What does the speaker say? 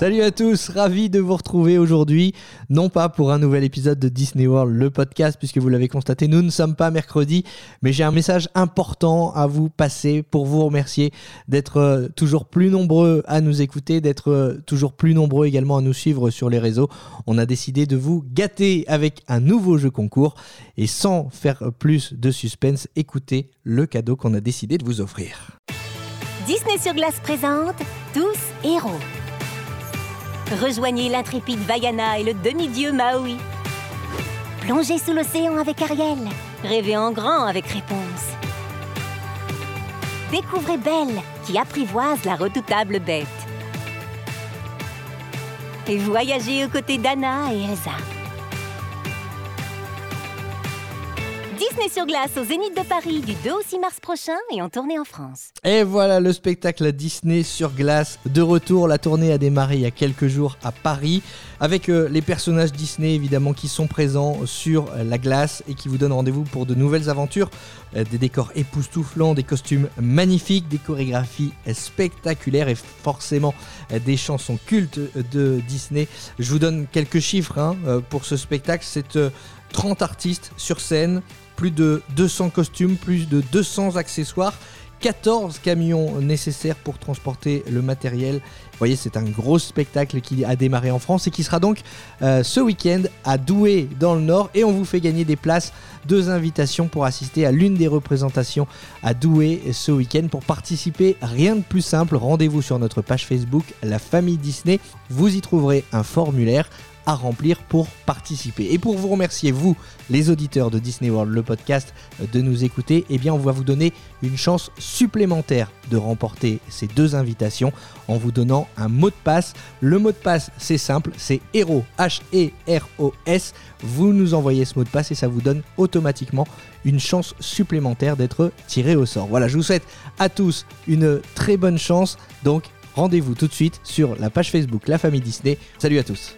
Salut à tous, ravi de vous retrouver aujourd'hui, non pas pour un nouvel épisode de Disney World, le podcast, puisque vous l'avez constaté, nous ne sommes pas mercredi, mais j'ai un message important à vous passer pour vous remercier d'être euh, toujours plus nombreux à nous écouter, d'être euh, toujours plus nombreux également à nous suivre sur les réseaux. On a décidé de vous gâter avec un nouveau jeu concours, et sans faire plus de suspense, écoutez le cadeau qu'on a décidé de vous offrir. Disney sur glace présente Tous héros. Rejoignez l'intrépide Vaiana et le demi-dieu Maui. Plongez sous l'océan avec Ariel. Rêvez en grand avec Réponse. Découvrez Belle qui apprivoise la redoutable bête. Et voyagez aux côtés d'Anna et Elsa. Disney sur glace au Zénith de Paris du 2 au 6 mars prochain et en tournée en France. Et voilà le spectacle Disney sur glace de retour. La tournée a démarré il y a quelques jours à Paris avec euh, les personnages Disney évidemment qui sont présents sur euh, la glace et qui vous donnent rendez-vous pour de nouvelles aventures. Euh, des décors époustouflants, des costumes magnifiques, des chorégraphies spectaculaires et forcément des chansons cultes de Disney. Je vous donne quelques chiffres hein, pour ce spectacle. C'est euh, 30 artistes sur scène, plus de 200 costumes, plus de 200 accessoires. 14 camions nécessaires pour transporter le matériel. Vous voyez, c'est un gros spectacle qui a démarré en France et qui sera donc euh, ce week-end à Douai dans le Nord. Et on vous fait gagner des places, deux invitations pour assister à l'une des représentations à Douai ce week-end. Pour participer, rien de plus simple, rendez-vous sur notre page Facebook La Famille Disney. Vous y trouverez un formulaire à remplir pour participer. Et pour vous remercier, vous, les auditeurs de Disney World, le podcast, de nous écouter, eh bien, on va vous donner une chance supplémentaire de remporter ces deux invitations en vous donnant un mot de passe. Le mot de passe, c'est simple, c'est HEROS, H-E-R-O-S. Vous nous envoyez ce mot de passe et ça vous donne automatiquement une chance supplémentaire d'être tiré au sort. Voilà, je vous souhaite à tous une très bonne chance. Donc, rendez-vous tout de suite sur la page Facebook La Famille Disney. Salut à tous.